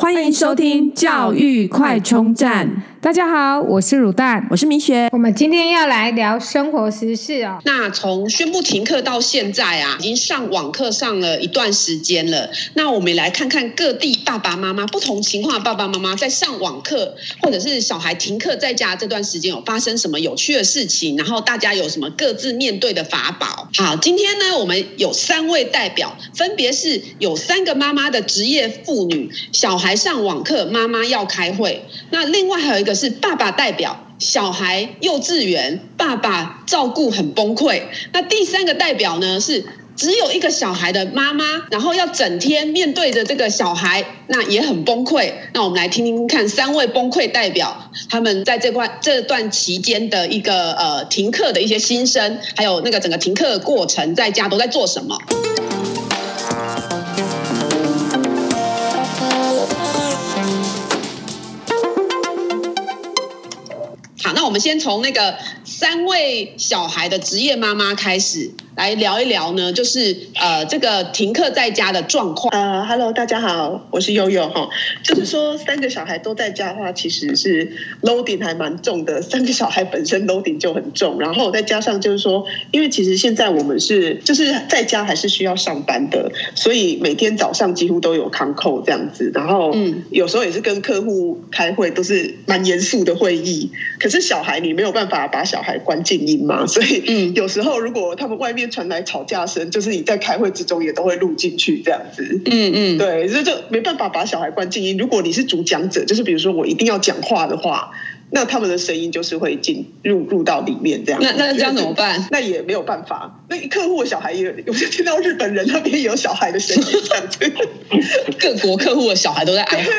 欢迎收听教育快充站。大家好，我是乳蛋，我是米雪。我们今天要来聊生活时事哦。那从宣布停课到现在啊，已经上网课上了一段时间了。那我们来看看各地爸爸妈妈不同情况的爸爸妈妈在上网课或者是小孩停课在家这段时间有发生什么有趣的事情，然后大家有什么各自面对的法宝。好，今天呢，我们有三位代表，分别是有三个妈妈的职业妇女，小孩。上网课，妈妈要开会。那另外还有一个是爸爸代表，小孩幼稚园，爸爸照顾很崩溃。那第三个代表呢，是只有一个小孩的妈妈，然后要整天面对着这个小孩，那也很崩溃。那我们来听听看三位崩溃代表，他们在这块这段期间的一个呃停课的一些心声，还有那个整个停课的过程，在家都在做什么。我们先从那个三位小孩的职业妈妈开始。来聊一聊呢，就是呃这个停课在家的状况。呃，Hello，大家好，我是悠悠哈。就是说三个小孩都在家的话，其实是 loading 还蛮重的。三个小孩本身 loading 就很重，然后再加上就是说，因为其实现在我们是就是在家还是需要上班的，所以每天早上几乎都有 con call 这样子，然后嗯有时候也是跟客户开会，都是蛮严肃的会议，可是。小孩，你没有办法把小孩关静音嘛？所以，嗯，有时候如果他们外面传来吵架声，就是你在开会之中也都会录进去这样子。嗯嗯，对，这就没办法把小孩关静音。如果你是主讲者，就是比如说我一定要讲话的话。那他们的声音就是会进入入到里面这样，那那这样怎么办？那也没有办法。那客户的小孩也，我就听到日本人那边有小孩的声音这样子。各国客户的小孩都在哀嚎。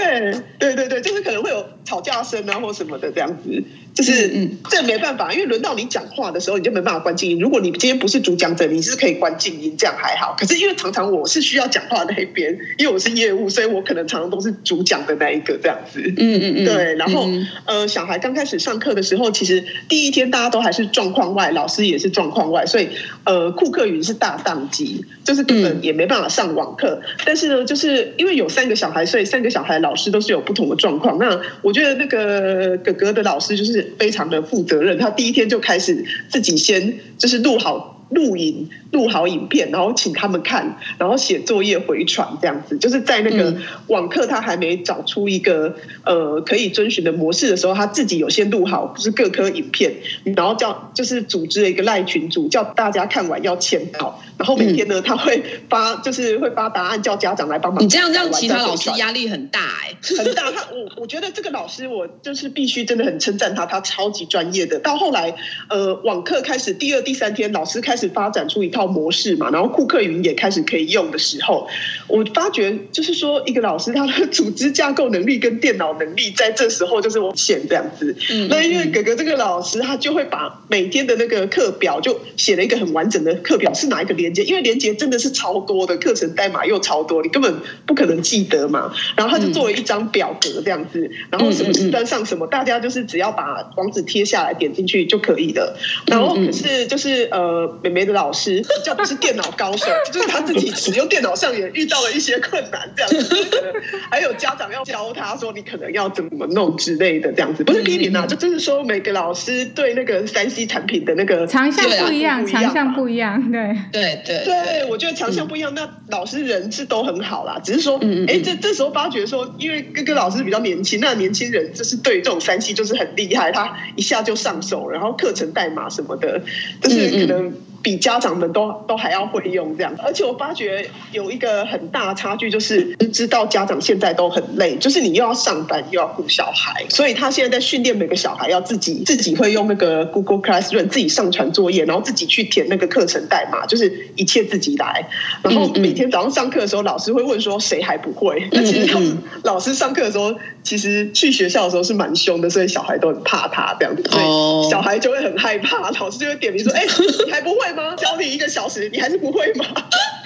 对对对，就是可能会有吵架声啊或什么的这样子。就是嗯，这没办法，因为轮到你讲话的时候，你就没办法关静音。如果你今天不是主讲者，你是可以关静音，这样还好。可是因为常常我是需要讲话的那一边，因为我是业务，所以我可能常常都是主讲的那一个这样子。嗯嗯嗯，对。然后呃，小孩。刚开始上课的时候，其实第一天大家都还是状况外，老师也是状况外，所以呃，库克云是大宕机，就是根本也没办法上网课。嗯、但是呢，就是因为有三个小孩，所以三个小孩老师都是有不同的状况。那我觉得那个哥哥的老师就是非常的负责任，他第一天就开始自己先就是录好。录影录好影片，然后请他们看，然后写作业回传这样子，就是在那个网课他还没找出一个呃可以遵循的模式的时候，他自己有先录好，就是各科影片，然后叫就是组织了一个赖群组，叫大家看完要签到，然后每天呢他会发就是会发答案，叫家长来帮忙。你这样让其他老师压力很大哎、欸，很大。他我我觉得这个老师我就是必须真的很称赞他，他超级专业的。到后来呃网课开始第二第三天，老师开始。是发展出一套模式嘛，然后库克云也开始可以用的时候，我发觉就是说，一个老师他的组织架构能力跟电脑能力在这时候就是我显这样子。嗯，那因为哥哥这个老师他就会把每天的那个课表就写了一个很完整的课表，是哪一个连接？因为连接真的是超多的，课程代码又超多，你根本不可能记得嘛。然后他就做了一张表格这样子，然后什么时段上什么，大家就是只要把网址贴下来点进去就可以了。然后可是就是呃。别的老师 叫不是电脑高手，就是他自己使用电脑上也遇到了一些困难，这样子，还有家长要教他说你可能要怎么弄之类的，这样子不是批评啊，就就是说每个老师对那个三 C 产品的那个强项不一样，强项不一样，对。对对对，我觉得强项不一样，那老师人是都很好啦，只是说，哎，这这时候发觉说，因为哥哥老师比较年轻，那年轻人就是对这种三 C 就是很厉害，他一下就上手，然后课程代码什么的，就是可能。比家长们都都还要会用这样，而且我发觉有一个很大的差距，就是知道家长现在都很累，就是你又要上班又要顾小孩，所以他现在在训练每个小孩要自己 自己会用那个 Google Classroom 自己上传作业，然后自己去填那个课程代码，就是一切自己来。然后每天早上上课的时候，老师会问说谁还不会？那其实老师上课的时候，其实去学校的时候是蛮凶的，所以小孩都很怕他这样子，所以小孩就会很害怕，老师就会点名说：“哎，你还不会吗？”教你一个小时，你还是不会吗？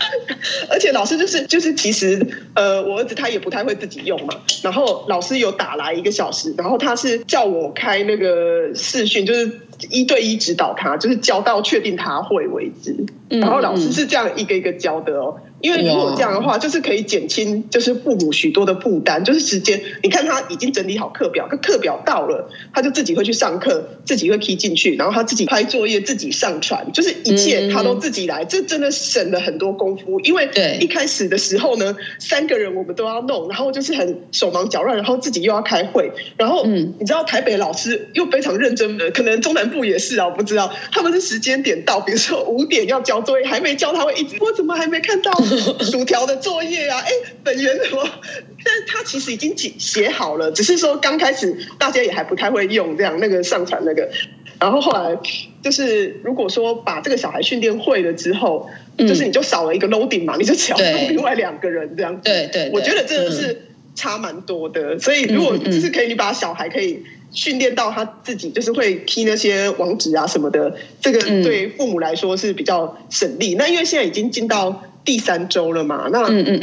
而且老师就是就是，其实呃，我儿子他也不太会自己用嘛。然后老师有打来一个小时，然后他是叫我开那个视讯，就是一对一指导他，就是教到确定他会为止。然后老师是这样一个一个教的哦。因为如果这样的话，就是可以减轻就是父母许多的负担，就是时间。你看他已经整理好课表，可课表到了，他就自己会去上课，自己会 key 进去，然后他自己拍作业，自己上传，就是一切他都自己来，这真的省了很多功夫。因为一开始的时候呢，三个人我们都要弄，然后就是很手忙脚乱，然后自己又要开会，然后你知道台北老师又非常认真的，可能中南部也是啊，我不知道他们是时间点到，比如说五点要交作业，还没交他会一直，我怎么还没看到？薯条的作业啊，哎，本源什么？但他其实已经写写好了，只是说刚开始大家也还不太会用这样那个上传那个，然后后来就是如果说把这个小孩训练会了之后，嗯、就是你就少了一个 loading 嘛，你就只要用另外两个人这样子。对对，对，我觉得真的是差蛮多的。所以如果就是可以，你把小孩可以训练到他自己就是会 key 那些网址啊什么的，这个对父母来说是比较省力。那因为现在已经进到。第三周了嘛？那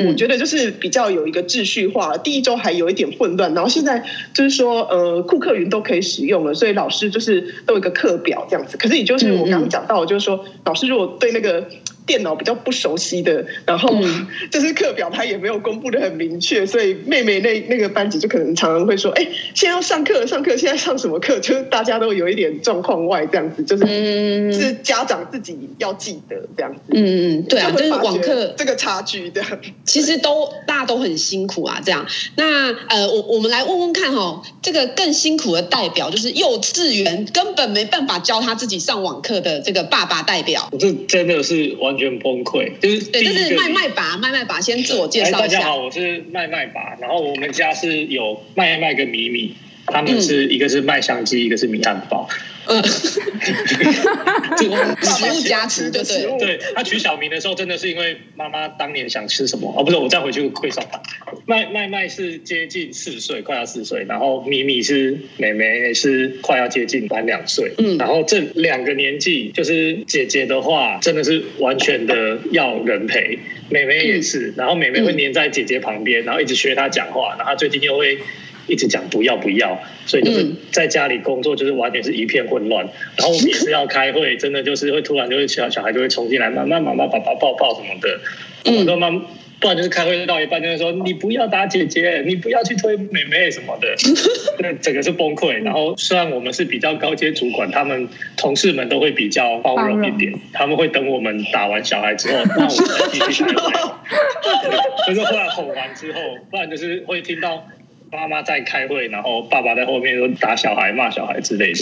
我觉得就是比较有一个秩序化。第一周还有一点混乱，然后现在就是说，呃，库克云都可以使用了，所以老师就是都有一个课表这样子。可是也就是我刚刚讲到，就是说老师如果对那个。电脑比较不熟悉的，然后 就是课表他也没有公布的很明确，所以妹妹那那个班级就可能常常会说：“哎，现在要上课，上课现在上什么课？”就是大家都有一点状况外这样子，就是、嗯、是家长自己要记得这样子。嗯嗯，对啊，就是网课这个差距这样，其实都大家都很辛苦啊。这样，那呃，我我们来问问看哈、哦，这个更辛苦的代表就是幼稚园根本没办法教他自己上网课的这个爸爸代表，这真的是完。全崩溃，就是对，这是麦麦拔，麦麦拔先自我介绍一下。大家好，我是麦麦拔，然后我们家是有麦麦跟米米，他们是一个是麦香鸡，一个是米汉堡。嗯，食物加持，对对对。他取小名的时候，真的是因为妈妈当年想吃什么哦，不是，我再回去会上班。麦麦麦是接近四岁，快要四岁，然后米米是妹妹，是快要接近满两岁。嗯，然后这两个年纪，就是姐姐的话，真的是完全的要人陪，妹妹也是，然后妹妹会黏在姐姐旁边，然后一直学她讲话，然后最近又会。一直讲不要不要，所以就是在家里工作就是完全是一片混乱。然后我们也是要开会，真的就是会突然就会小小孩就会冲进来，妈妈妈妈爸爸抱抱什么的。我说妈，不然就是开会到一半就是说你不要打姐姐，你不要去推妹妹什么的，那整个是崩溃。然后虽然我们是比较高阶主管，他们同事们都会比较包容一点，他们会等我们打完小孩之后，那我们再继续开会。就是后来吼完之后，不然就是会听到。妈妈在开会，然后爸爸在后面都打小孩、骂小孩之类的，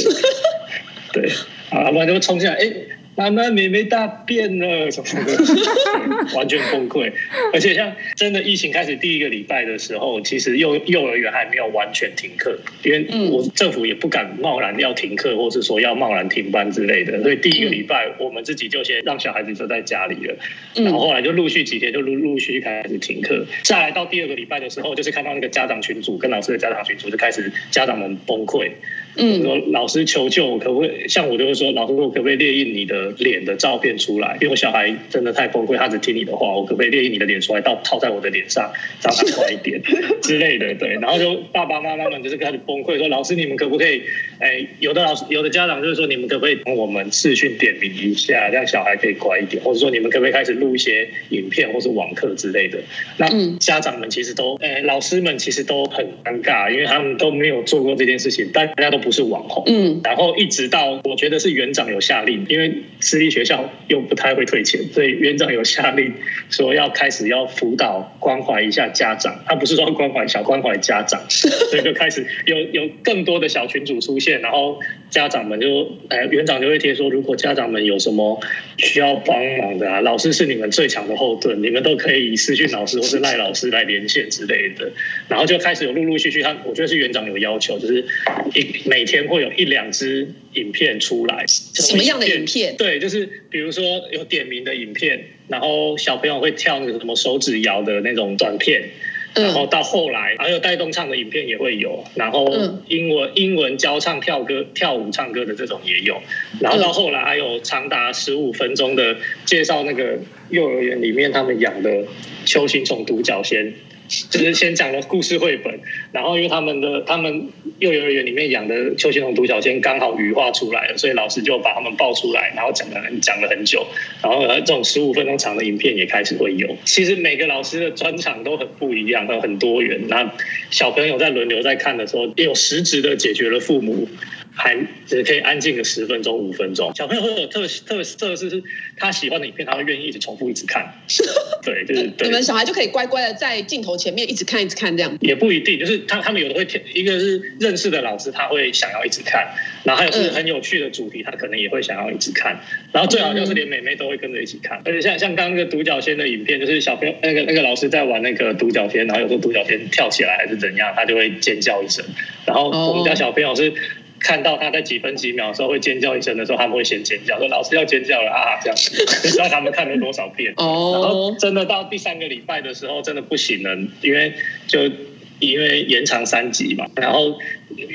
对，啊，不然就会冲进来，哎。妈妈，妹妹大便了，什么的，完全崩溃。而且像真的疫情开始第一个礼拜的时候，其实幼幼儿园还没有完全停课，因为我政府也不敢贸然要停课，或是说要贸然停班之类的。所以第一个礼拜，我们自己就先让小孩子就在家里了。然后后来就陆续几天就陆陆续续开始停课。下来到第二个礼拜的时候，就是看到那个家长群组跟老师的家长群组就开始家长们崩溃。嗯，说老师求救，可不可以？像我就会说，老师，我可不可以列印你的脸的照片出来？因为我小孩真的太崩溃，他只听你的话，我可不可以列印你的脸出来，到套在我的脸上，让他快一点 之类的？对，然后就爸爸妈妈们就是开始崩溃，说老师，你们可不可以？哎，有的老师，有的家长就是说，你们可不可以帮我们视讯点名一下，让小孩可以乖一点？或者说，你们可不可以开始录一些影片或是网课之类的？那家长们其实都，哎，老师们其实都很尴尬，因为他们都没有做过这件事情，大家都不。不是网红，嗯，然后一直到我觉得是园长有下令，因为私立学校又不太会退钱，所以园长有下令说要开始要辅导关怀一下家长，他不是说关怀小关怀家长，所以就开始有有更多的小群组出现，然后家长们就哎园长就会贴说，如果家长们有什么需要帮忙的啊，老师是你们最强的后盾，你们都可以以私讯老师或是赖老师来连线之类的，然后就开始有陆陆续续，他我觉得是园长有要求，就是一每每天会有一两支影片出来，什么样的影片？对，就是比如说有点名的影片，然后小朋友会跳那个什么手指摇的那种短片，然后到后来还有带动唱的影片也会有，然后英文英文教唱跳歌跳舞唱歌的这种也有，然后到后来还有长达十五分钟的介绍那个幼儿园里面他们养的球形虫独角仙。就是先讲了故事绘本，然后因为他们的他们幼儿园里面养的邱显龙独角仙刚好羽化出来了，所以老师就把他们抱出来，然后讲了讲了很久，然后这种十五分钟长的影片也开始会有。其实每个老师的专场都很不一样，都很多元。那小朋友在轮流在看的时候，也有实质的解决了父母。还只可以安静个十分钟、五分钟。小朋友会有特特特色，是他喜欢的影片，他会愿意一直重复、一直看。对，就是对。你们小孩就可以乖乖的在镜头前面一直看、一直看这样。也不一定，就是他他们有的会，一个是认识的老师，他会想要一直看；然后还有是很有趣的主题，他可能也会想要一直看。然后最好就是连妹妹都会跟着一起看。而且像像刚刚那个独角仙的影片，就是小朋友那个那个老师在玩那个独角仙，然后有时候独角仙跳起来还是怎样，他就会尖叫一声。然后我们家小朋友是。看到他在几分几秒的时候会尖叫一声的时候，他们会先尖叫，说老师要尖叫了啊，这样你，知道他们看了多少遍。哦。然后真的到第三个礼拜的时候，真的不行了，因为就因为延长三级嘛，然后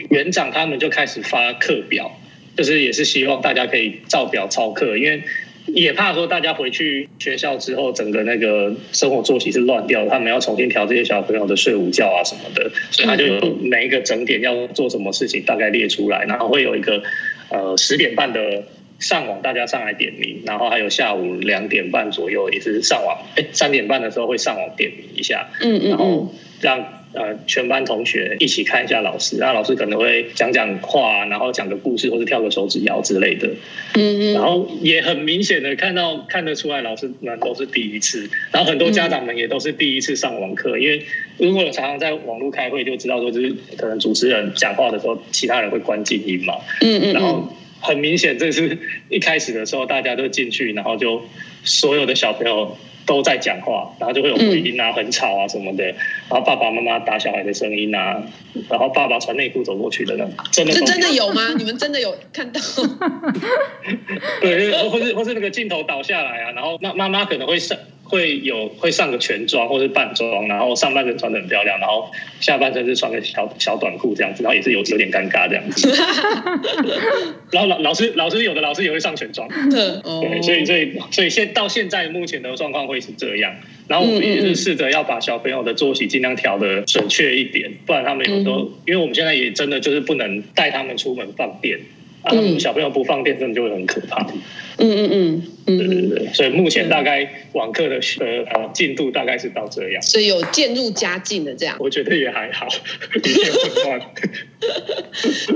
园长他们就开始发课表，就是也是希望大家可以照表操课，因为。也怕说大家回去学校之后，整个那个生活作息是乱掉，他们要重新调这些小朋友的睡午觉啊什么的，所以他就每一个整点要做什么事情大概列出来，然后会有一个呃十点半的上网，大家上来点名，然后还有下午两点半左右也是上网，哎三点半的时候会上网点名一下，嗯嗯，然后这样。呃，全班同学一起看一下老师，然后老师可能会讲讲话，然后讲个故事，或是跳个手指谣之类的。嗯嗯。然后也很明显的看到看得出来，老师们都是第一次，然后很多家长们也都是第一次上网课，因为如果常常在网络开会，就知道说就是可能主持人讲话的时候，其他人会关静音嘛。嗯嗯。然后很明显，这是一开始的时候，大家都进去，然后就所有的小朋友。都在讲话，然后就会有回音啊，很吵啊什么的，然后爸爸妈妈打小孩的声音啊，然后爸爸穿内裤走过去的那种，真的真的有吗？你们真的有看到？对，或是或是那个镜头倒下来啊，然后妈妈妈可能会上。会有会上个全妆或是半妆，然后上半身穿的很漂亮，然后下半身是穿个小小短裤这样子，然后也是有有点尴尬这样子。然后老老师老师有的老师也会上全妆，对，所以所以所以现到现在目前的状况会是这样。然后我们也是试着要把小朋友的作息尽量调的准确一点，不然他们有时候，因为我们现在也真的就是不能带他们出门放电。啊，小朋友不放电，真的就会很可怕。嗯嗯嗯嗯，对对对，所以目前大概网课的呃进度大概是到这样，所以有渐入佳境的这样。我觉得也还好，有点混乱。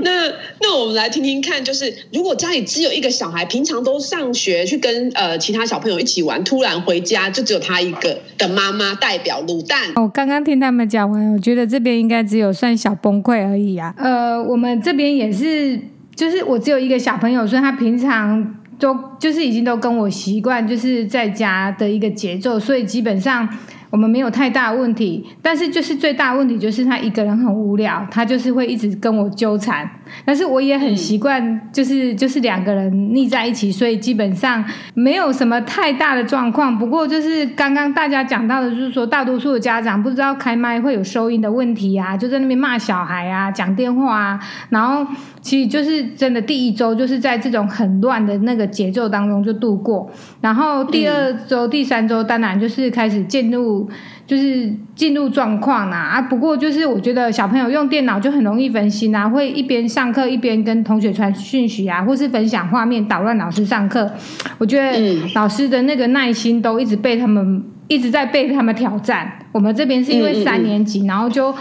那那我们来听听看，就是如果家里只有一个小孩，平常都上学去跟呃其他小朋友一起玩，突然回家就只有他一个的妈妈代表卤蛋。我刚刚听他们讲完，我觉得这边应该只有算小崩溃而已啊。呃，我们这边也是。就是我只有一个小朋友，所以他平常都就是已经都跟我习惯，就是在家的一个节奏，所以基本上。我们没有太大问题，但是就是最大问题就是他一个人很无聊，他就是会一直跟我纠缠。但是我也很习惯，就是就是两个人腻在一起，所以基本上没有什么太大的状况。不过就是刚刚大家讲到的，就是说大多数的家长不知道开麦会有收音的问题啊，就在那边骂小孩啊，讲电话啊，然后其实就是真的第一周就是在这种很乱的那个节奏当中就度过，然后第二周、第三周当然就是开始进入。就是进入状况啦啊！不过就是我觉得小朋友用电脑就很容易分心啊，会一边上课一边跟同学传讯息啊，或是分享画面捣乱老师上课。我觉得老师的那个耐心都一直被他们一直在被他们挑战。我们这边是因为三年级，然后就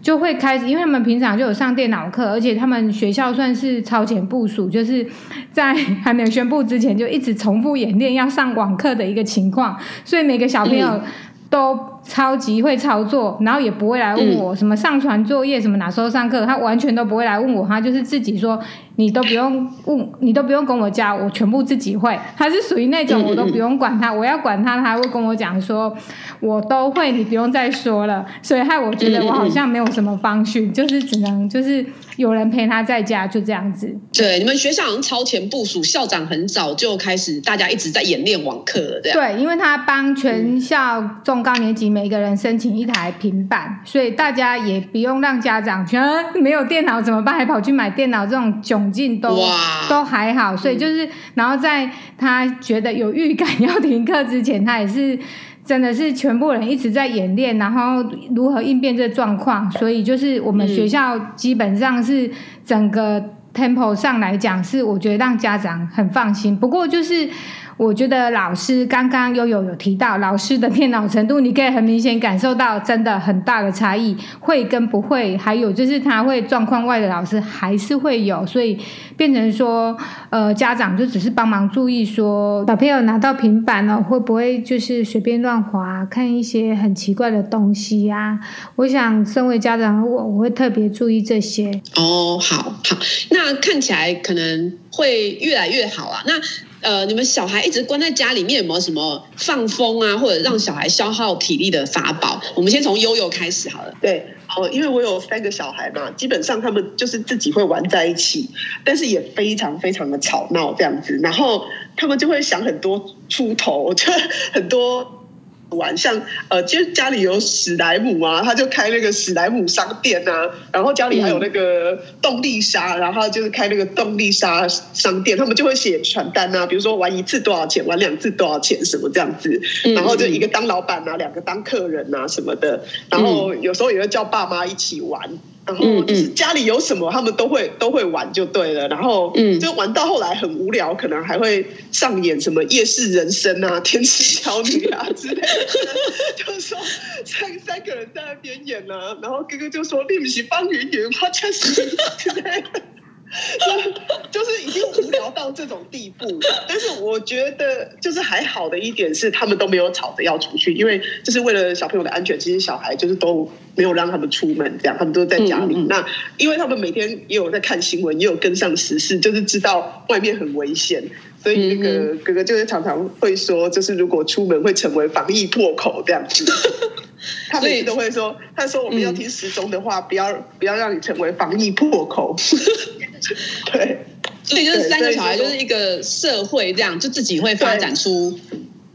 就会开始，因为他们平常就有上电脑课，而且他们学校算是超前部署，就是在还没有宣布之前就一直重复演练要上网课的一个情况，所以每个小朋友。都超级会操作，然后也不会来问我什么上传作业，什么哪时候上课，他完全都不会来问我，他就是自己说。你都不用问，你都不用跟我教，我全部自己会。他是属于那种我都不用管他，我要管他，他会跟我讲说，我都会，你不用再说了。所以害我觉得我好像没有什么方训，就是只能就是有人陪他在家，就这样子。对，你们学校好像超前部署，校长很早就开始，大家一直在演练网课了。对，因为他帮全校中高年级每个人申请一台平板，所以大家也不用让家长觉得没有电脑怎么办，还跑去买电脑这种窘境都都还好，所以就是，然后在他觉得有预感要停课之前，他也是真的是全部人一直在演练，然后如何应变这状况，所以就是我们学校基本上是整个 tempo 上来讲，是我觉得让家长很放心。不过就是。我觉得老师刚刚悠悠有提到老师的电脑程度，你可以很明显感受到真的很大的差异，会跟不会，还有就是他会状况外的老师还是会有，所以变成说，呃，家长就只是帮忙注意说，小朋友拿到平板了会不会就是随便乱滑，看一些很奇怪的东西啊？我想身为家长我我会特别注意这些。哦，好好，那看起来可能会越来越好啊。那。呃，你们小孩一直关在家里面，有没有什么放风啊，或者让小孩消耗体力的法宝？我们先从悠悠开始好了。对，哦，因为我有三个小孩嘛，基本上他们就是自己会玩在一起，但是也非常非常的吵闹这样子，然后他们就会想很多出头，就很多。玩像呃，其实家里有史莱姆啊，他就开那个史莱姆商店啊，然后家里还有那个动力沙，然后就是开那个动力沙商店，他们就会写传单啊，比如说玩一次多少钱，玩两次多少钱什么这样子，然后就一个当老板啊，两个当客人啊什么的，然后有时候也会叫爸妈一起玩。然后就是家里有什么，他们都会都会玩就对了。然后就玩到后来很无聊，可能还会上演什么夜市人生啊、天使小女啊之类的。就是说三三个人在那边演呢、啊，然后哥哥就说：“你不是帮云云吗？”就是之类的。就就是已经无聊到这种地步，但是我觉得就是还好的一点是，他们都没有吵着要出去，因为就是为了小朋友的安全，其实小孩就是都没有让他们出门，这样他们都在家里。嗯嗯，那因为他们每天也有在看新闻，也有跟上时事，就是知道外面很危险，所以那个哥哥就是常常会说，就是如果出门会成为防疫破口这样子。他每次都会说，他说我们要听时钟的话，不要不要让你成为防疫破口。对，所以就是三个小孩就是一个社会这样，就自己会发展出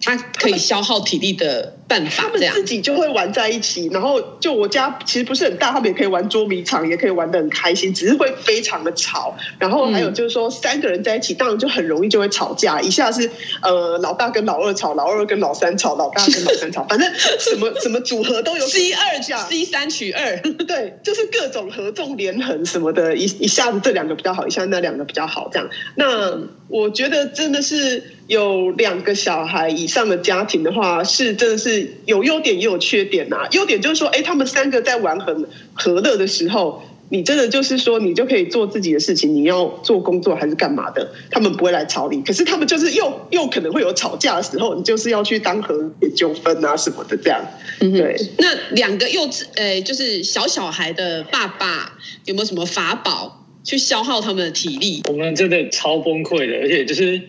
他可以消耗体力的办法。他们自己就会玩在一起，然后就我家其实不是很大，他们也可以玩捉迷藏，也可以玩的很开心，只是会非常的吵。然后还有就是说，三个人在一起，当然就很容易就会吵架。一下是呃老大跟老二吵，老二跟老三吵，老大跟老三吵，反正什么什么组合都有。C 二加 C 三取二，对，就是各种合纵连横什么的，一一下子这两个比较好，一下那两个比较好，这样。那我觉得真的是有两个小孩以上的家庭的话，是真的是有优点也有缺点呐、啊。优点就是说，哎，他们三个在玩很和乐的时候，你真的就是说，你就可以做自己的事情，你要做工作还是干嘛的，他们不会来吵你。可是他们就是又又可能会有吵架的时候，你就是要去当和解纠纷啊什么的这样。嗯，对。那两个幼稚，呃，就是小小孩的爸爸有没有什么法宝？去消耗他们的体力，我们真的超崩溃的，而且就是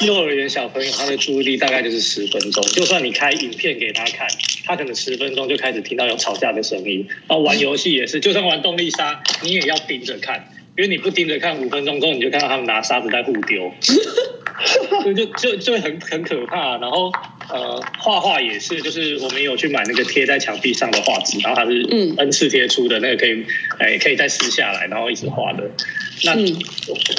幼儿园小朋友，他的注意力大概就是十分钟，就算你开影片给他看，他可能十分钟就开始听到有吵架的声音。然后玩游戏也是，就算玩动力沙，你也要盯着看，因为你不盯着看，五分钟之后你就看到他们拿沙子在互丢，就就就就很很可怕。然后。呃，画画也是，就是我们有去买那个贴在墙壁上的画纸，然后它是 N 次贴出的，那个可以，哎，可以再撕下来，然后一直画的。那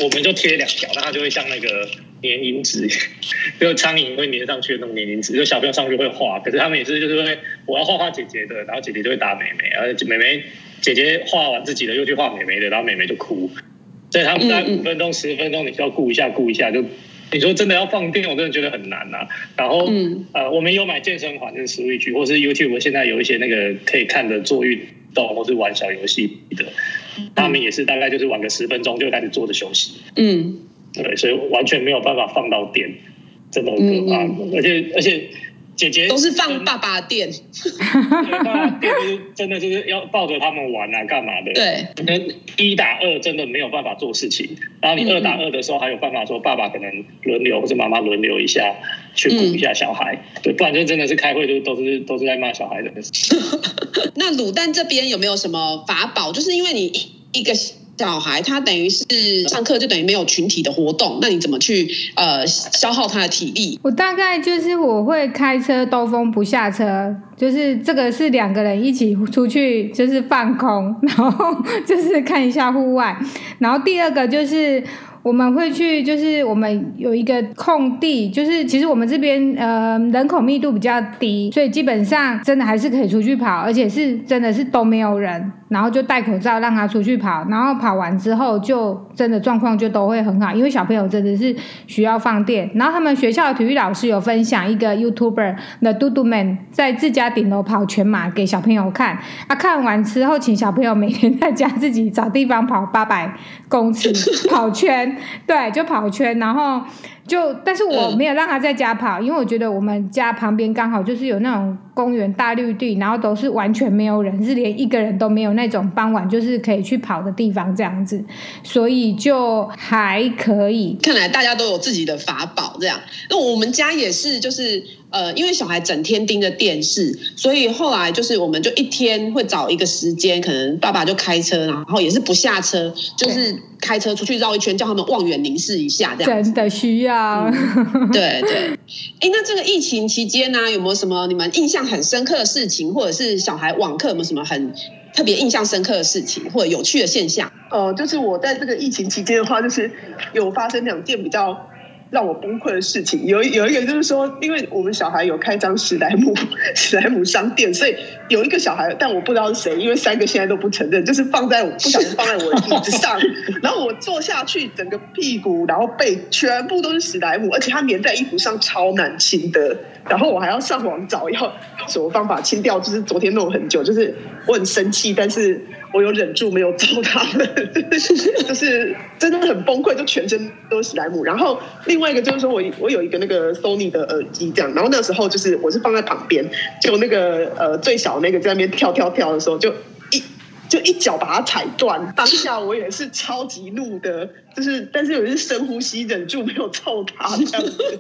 我们就贴两条，那它就会像那个粘蝇纸，就苍蝇会粘上去的那种粘蝇纸，就小朋友上去会画。可是他们也是，就是会我要画画姐姐的，然后姐姐就会打妹妹，然后妹妹姐姐画完自己的又去画妹妹的，然后妹妹就哭。所以他们在五分钟、十分钟，你需要顾一下，顾一下就。你说真的要放电，我真的觉得很难呐、然后，呃，我们有买健身环，就是 Switch，或是 YouTube，现在有一些那个可以看的做运动或是玩小游戏的，他们也是大概就是玩个十分钟就开始坐着休息。嗯，对，所以完全没有办法放到电，真的很可怕。而且，而且。姐姐都是放爸爸的电，爸爸电就是真的就是要抱着他们玩啊，干嘛的？对，一打二真的没有办法做事情，然后你二打二的时候还有办法说爸爸可能轮流或者妈妈轮流一下去顾一下小孩，嗯、对，不然就真的是开会就都是都是在骂小孩的。那卤蛋这边有没有什么法宝？就是因为你一个。小孩他等于是上课就等于没有群体的活动，那你怎么去呃消耗他的体力？我大概就是我会开车兜风不下车，就是这个是两个人一起出去就是放空，然后就是看一下户外，然后第二个就是。我们会去，就是我们有一个空地，就是其实我们这边呃人口密度比较低，所以基本上真的还是可以出去跑，而且是真的是都没有人，然后就戴口罩让他出去跑，然后跑完之后就真的状况就都会很好，因为小朋友真的是需要放电。然后他们学校的体育老师有分享一个 YouTuber The Dudu Man 在自家顶楼跑全马给小朋友看，啊，看完之后请小朋友每天在家自己找地方跑八百公尺 跑圈，对，就跑圈，然后。就，但是我没有让他在家跑，嗯、因为我觉得我们家旁边刚好就是有那种公园大绿地，然后都是完全没有人，是连一个人都没有那种傍晚就是可以去跑的地方这样子，所以就还可以。看来大家都有自己的法宝，这样。那我们家也是，就是。呃，因为小孩整天盯着电视，所以后来就是我们就一天会找一个时间，可能爸爸就开车，然后也是不下车，就是开车出去绕一圈，叫他们望远凝视一下，这样真的需要。嗯、对 对，哎，那这个疫情期间呢、啊，有没有什么你们印象很深刻的事情，或者是小孩网课有没有什么很特别印象深刻的事情，或者有趣的现象？呃，就是我在这个疫情期间的话，就是有发生两件比较。让我崩溃的事情有有一个就是说，因为我们小孩有开张史莱姆 史莱姆商店，所以有一个小孩，但我不知道是谁，因为三个现在都不承认，就是放在我不小心放在我的椅子上，然后我坐下去，整个屁股然后背全部都是史莱姆，而且它粘在衣服上超难清的，然后我还要上网找要什么方法清掉，就是昨天弄很久，就是我很生气，但是。我有忍住没有揍他们，就是真的很崩溃，就全身都是史莱姆。然后另外一个就是说我我有一个那个 Sony 的耳机这样，然后那时候就是我是放在旁边，就那个呃最小那个在那边跳跳跳的时候，就一就一脚把它踩断。当下我也是超级怒的，就是但是我是深呼吸，忍住没有揍他这样子，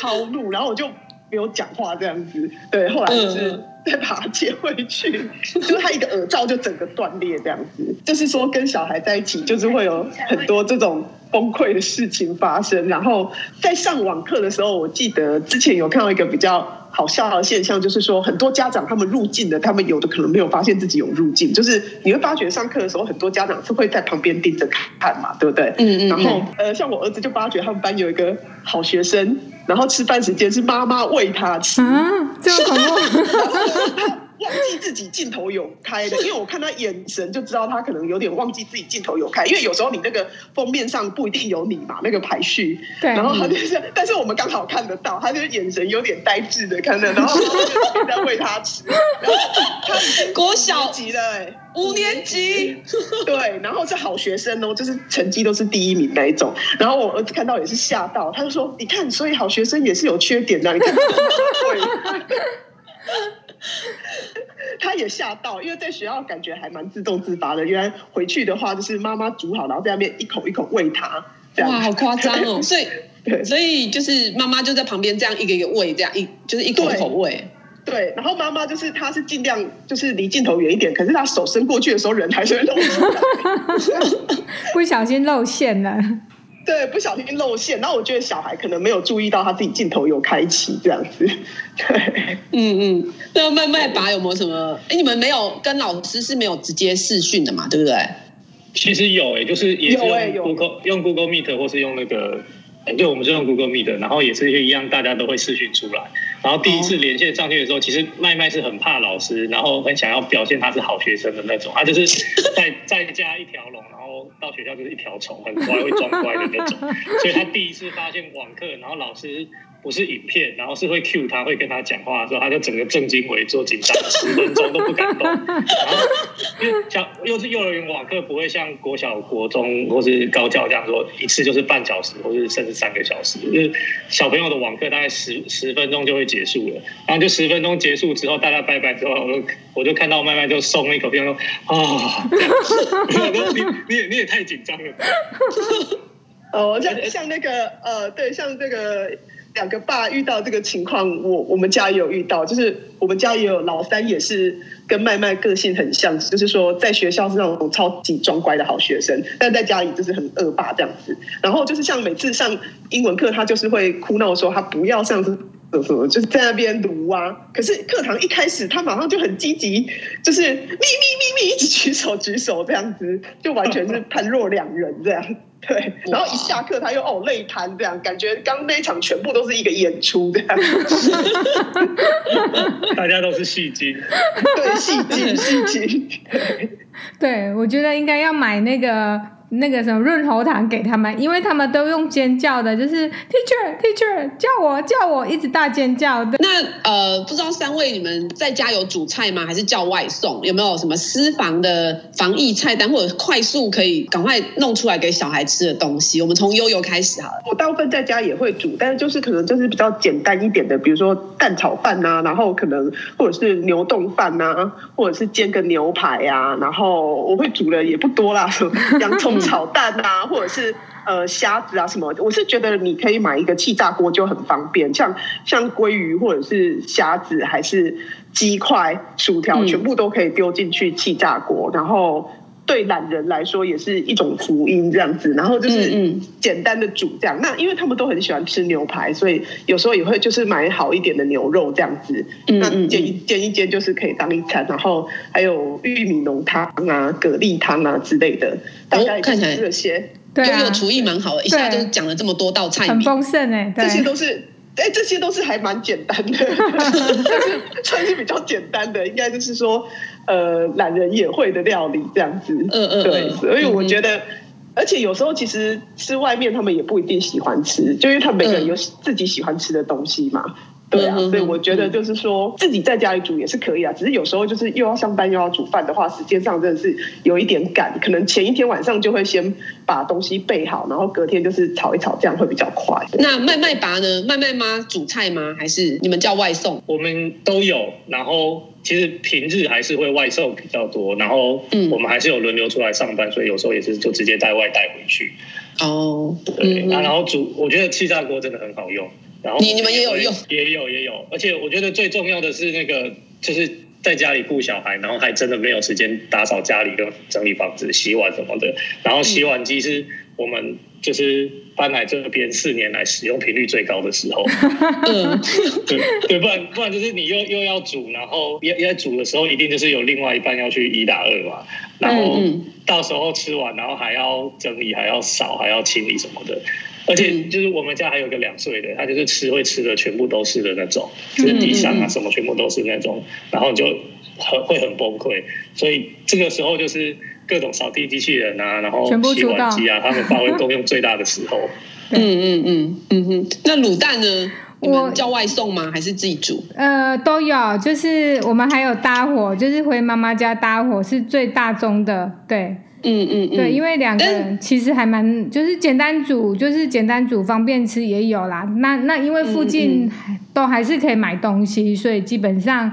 超怒，然后我就没有讲话这样子。对，后来就是。再把它接回去，就是他一个耳罩就整个断裂这样子。就是说跟小孩在一起，就是会有很多这种崩溃的事情发生。然后在上网课的时候，我记得之前有看到一个比较好笑的现象，就是说很多家长他们入境的，他们有的可能没有发现自己有入境。就是你会发觉上课的时候，很多家长是会在旁边盯着看嘛，对不对？嗯嗯。然后呃，像我儿子就发觉他们班有一个好学生。然后吃饭时间是妈妈喂他吃，啊，这么恐怖。忘记自己镜头有开的，因为我看他眼神就知道他可能有点忘记自己镜头有开，因为有时候你那个封面上不一定有你嘛，那个排序。对。然后他就是，但是我们刚好看得到，他就是眼神有点呆滞的看着，然后就在喂他吃。然后他已经国小级了，哎，五年级。对，然后是好学生哦，就是成绩都是第一名那一种。然后我儿子看到也是吓到，他就说：“你看，所以好学生也是有缺点的，你看。” 他也吓到，因为在学校感觉还蛮自动自发的。原来回去的话，就是妈妈煮好，然后在那边一口一口喂他。哇，好夸张哦！所以，所以就是妈妈就在旁边这样一个一个喂，这样一就是一口一口喂。对，然后妈妈就是她是尽量就是离镜头远一点，可是她手伸过去的时候，人还是会露出来，不小心露馅了。对，不小心露馅，然后我觉得小孩可能没有注意到他自己镜头有开启这样子。对，嗯嗯。那麦麦拔有没有什么？哎，你们没有跟老师是没有直接视讯的嘛？对不对？其实有哎，就是也是用 Google 用 Google Meet 或是用那个，对，我们是用 Google Meet，然后也是一样，大家都会视讯出来。然后第一次连线上去的时候，其实麦麦是很怕老师，然后很想要表现他是好学生的那种，他就是再再加一条龙。然后到学校就是一条虫，很乖，会装乖的那种。所以他第一次发现网课，然后老师不是影片，然后是会 cue 他，会跟他讲话的时候，他就整个正襟危坐，紧张十分钟都不敢动。然后因为小又是幼儿园网课，不会像国小、国中或是高教这样说一次就是半小时，或是甚至三个小时。就是小朋友的网课大概十十分钟就会结束了，然后就十分钟结束之后，大家拜拜之后，我就我就看到麦麦就松了一口气，说啊，这样你你也你也太紧张了。哦，像像那个呃，对，像这个。两个爸遇到这个情况，我我们家也有遇到，就是我们家也有老三，也是跟麦麦个性很像，就是说在学校是那种超级装乖的好学生，但在家里就是很恶霸这样子。然后就是像每次上英文课，他就是会哭闹说他不要上什么，就是在那边读啊。可是课堂一开始，他马上就很积极，就是咪咪咪咪一直举手 举手这样子，就完全是判若两人这样。对，然后一下课他又哦泪瘫这样，感觉刚那一场全部都是一个演出这样。大家都是戏精，对，戏精戏精。对，我觉得应该要买那个。那个什么润喉糖给他们，因为他们都用尖叫的，就是 teacher teacher 叫我叫我，一直大尖叫的。那呃，不知道三位你们在家有煮菜吗？还是叫外送？有没有什么私房的防疫菜单，或者快速可以赶快弄出来给小孩吃的东西？我们从悠悠开始好了。我大部分在家也会煮，但是就是可能就是比较简单一点的，比如说蛋炒饭啊，然后可能或者是牛冻饭啊，或者是煎个牛排啊，然后我会煮的也不多啦，洋葱。炒蛋啊，或者是呃虾子啊什么，我是觉得你可以买一个气炸锅就很方便，像像鲑鱼或者是虾子还是鸡块、薯条，全部都可以丢进去气炸锅，然后对懒人来说也是一种福音这样子。然后就是简单的煮这样，那因为他们都很喜欢吃牛排，所以有时候也会就是买好一点的牛肉这样子，那煎一煎一煎就是可以当一餐。然后还有玉米浓汤啊、蛤蜊汤啊之类的。大家看起来这些，悠悠厨艺蛮好的，一下就讲了这么多道菜，很丰盛哎。这些都是，哎，这些都是还蛮简单的，就是算是比较简单的，应该就是说，呃，懒人也会的料理这样子。嗯嗯，对，所以我觉得，而且有时候其实吃外面他们也不一定喜欢吃，就因为他们每个人有自己喜欢吃的东西嘛。对啊，所以我觉得就是说自己在家里煮也是可以啊，只是有时候就是又要上班又要煮饭的话，时间上真的是有一点赶，可能前一天晚上就会先把东西备好，然后隔天就是炒一炒，这样会比较快。那麦麦拔呢？麦麦妈煮菜吗？还是你们叫外送？我们都有，然后其实平日还是会外送比较多，然后我们还是有轮流出来上班，所以有时候也是就直接带外带回去。哦，对，然后煮，我觉得气炸锅真的很好用。然后你你们也有用，也有也有，而且我觉得最重要的是那个，就是在家里顾小孩，然后还真的没有时间打扫家里跟整理房子、洗碗什么的。然后洗碗机是我们就是搬来这边四年来使用频率最高的时候。嗯，对对，不然不然就是你又又要煮，然后也也煮的时候，一定就是有另外一半要去一打二嘛。然后到时候吃完，然后还要整理，还要扫，还要清理什么的。而且就是我们家还有个两岁的，他就是吃会吃的全部都是的那种，就是地上啊什么全部都是那种，然后就很会很崩溃。所以这个时候就是各种扫地机器人啊，然后洗碗机啊，他们发挥功用最大的时候。嗯嗯嗯嗯哼，那卤蛋呢？你们叫外送吗？还是自己煮？呃，都有，就是我们还有搭伙，就是回妈妈家搭伙是最大宗的，对。嗯嗯，嗯对，因为两个人其实还蛮，就是简单煮，就是简单煮方便吃也有啦。那那因为附近都还是可以买东西，所以基本上。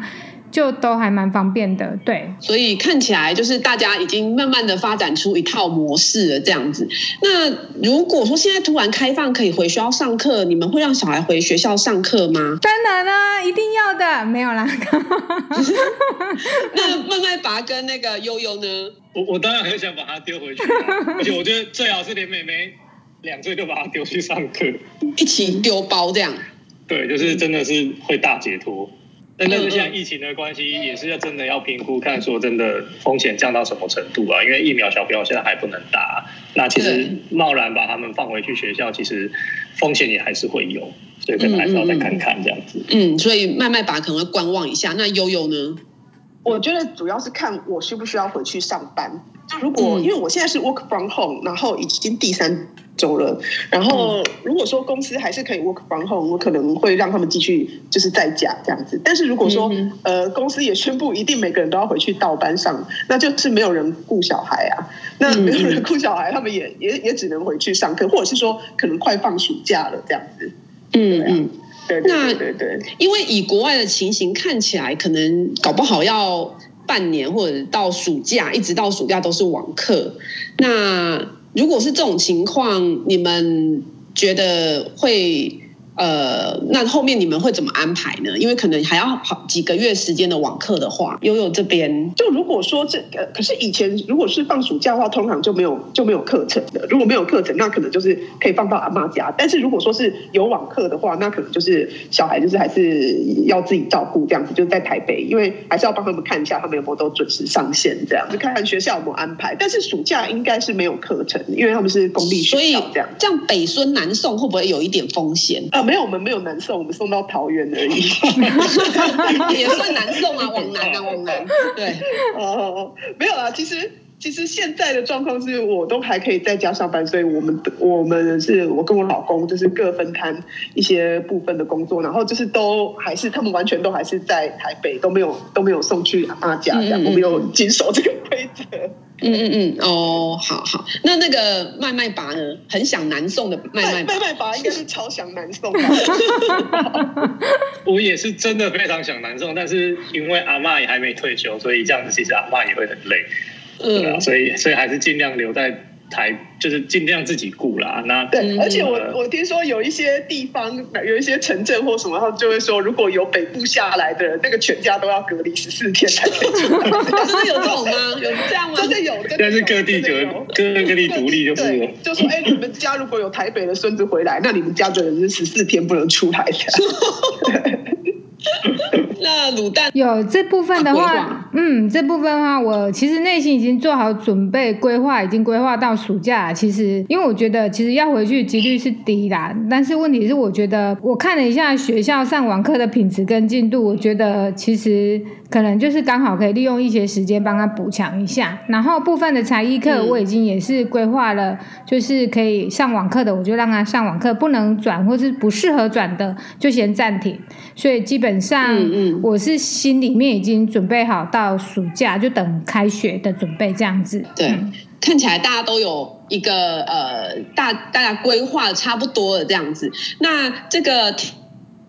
就都还蛮方便的，对，所以看起来就是大家已经慢慢的发展出一套模式了，这样子。那如果说现在突然开放可以回学校上课，你们会让小孩回学校上课吗？当然啦，一定要的，没有啦。那麦麦拔跟那个悠悠呢？我我当然很想把他丢回去，而且我觉得最好是连妹妹两岁就把他丢去上课，一起丢包这样。对，就是真的是会大解脱。但是现在疫情的关系，也是要真的要评估，看说真的风险降到什么程度啊？因为疫苗小朋友现在还不能打，那其实贸然把他们放回去学校，其实风险也还是会有，所以可能还是要再看看这样子。嗯，所以麦麦把可能会观望一下。那悠悠呢？我觉得主要是看我需不需要回去上班。如果因为我现在是 work from home，然后已经第三周了，然后如果说公司还是可以 work from home，我可能会让他们继续就是在家这样子。但是如果说呃公司也宣布一定每个人都要回去倒班上，那就是没有人顾小孩啊。那没有人顾小孩，他们也也也只能回去上课，或者是说可能快放暑假了这样子。嗯嗯，对对对对，因为以国外的情形看起来，可能搞不好要。半年或者到暑假，一直到暑假都是网课。那如果是这种情况，你们觉得会呃，那后面你们会怎么安排呢？因为可能还要好几个月时间的网课的话，悠悠这边就如果说这个，可是以前如果是放暑假的话，通常就没有就没有课程的。如果没有课程，那可能就是可以放到阿妈家。但是如果说是有网课的话，那可能就是小孩就是还是要自己照顾这样子，就是在台北，因为还是要帮他们看一下他们有没有都准时上线这样子，看看学校有没有安排。但是暑假应该是没有课程，因为他们是公立学校这样。这样北孙南送会不会有一点风险？啊，没有，我们没有南送，我们送到桃园而已，也算南送啊，往南啊，往南。对，哦，没有啊，其实。其实现在的状况是我都还可以在家上班，所以我们我们是我跟我老公就是各分摊一些部分的工作，然后就是都还是他们完全都还是在台北，都没有都没有送去阿妈家，这样、嗯、我们有谨守这个规则。嗯嗯嗯，哦，好好，那那个麦麦拔呢？很想南宋的麦麦麦麦拔应该是超想南宋的。我也是真的非常想南宋，但是因为阿妈也还没退休，所以这样子其实阿妈也会很累。对啊，所以所以还是尽量留在台，就是尽量自己顾啦。那对，而且我我听说有一些地方，有一些城镇或什么，他们就会说，如果有北部下来的人，那个全家都要隔离十四天才可以出来。真的有这种吗？有这样吗？真的有，但是各地就各各地独立就是就说，哎，你们家如果有台北的孙子回来，那你们家的人是十四天不能出来的。那卤蛋有这部分的话，嗯，这部分的话，我其实内心已经做好准备，规划已经规划到暑假。其实，因为我觉得其实要回去几率是低啦，但是问题是，我觉得我看了一下学校上网课的品质跟进度，我觉得其实可能就是刚好可以利用一些时间帮他补强一下。然后部分的才艺课我已经也是规划了，就是可以上网课的，我就让他上网课，不能转或是不适合转的就先暂停。所以基本上。我是心里面已经准备好到暑假就等开学的准备这样子。对，嗯、看起来大家都有一个呃，大大家规划差不多的这样子。那这个。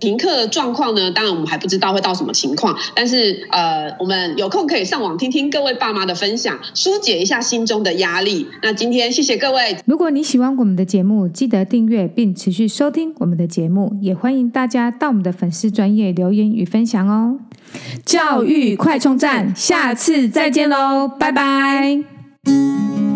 停课的状况呢？当然我们还不知道会到什么情况，但是呃，我们有空可以上网听听各位爸妈的分享，疏解一下心中的压力。那今天谢谢各位。如果你喜欢我们的节目，记得订阅并持续收听我们的节目，也欢迎大家到我们的粉丝专业留言与分享哦。教育快充站，下次再见喽，拜拜。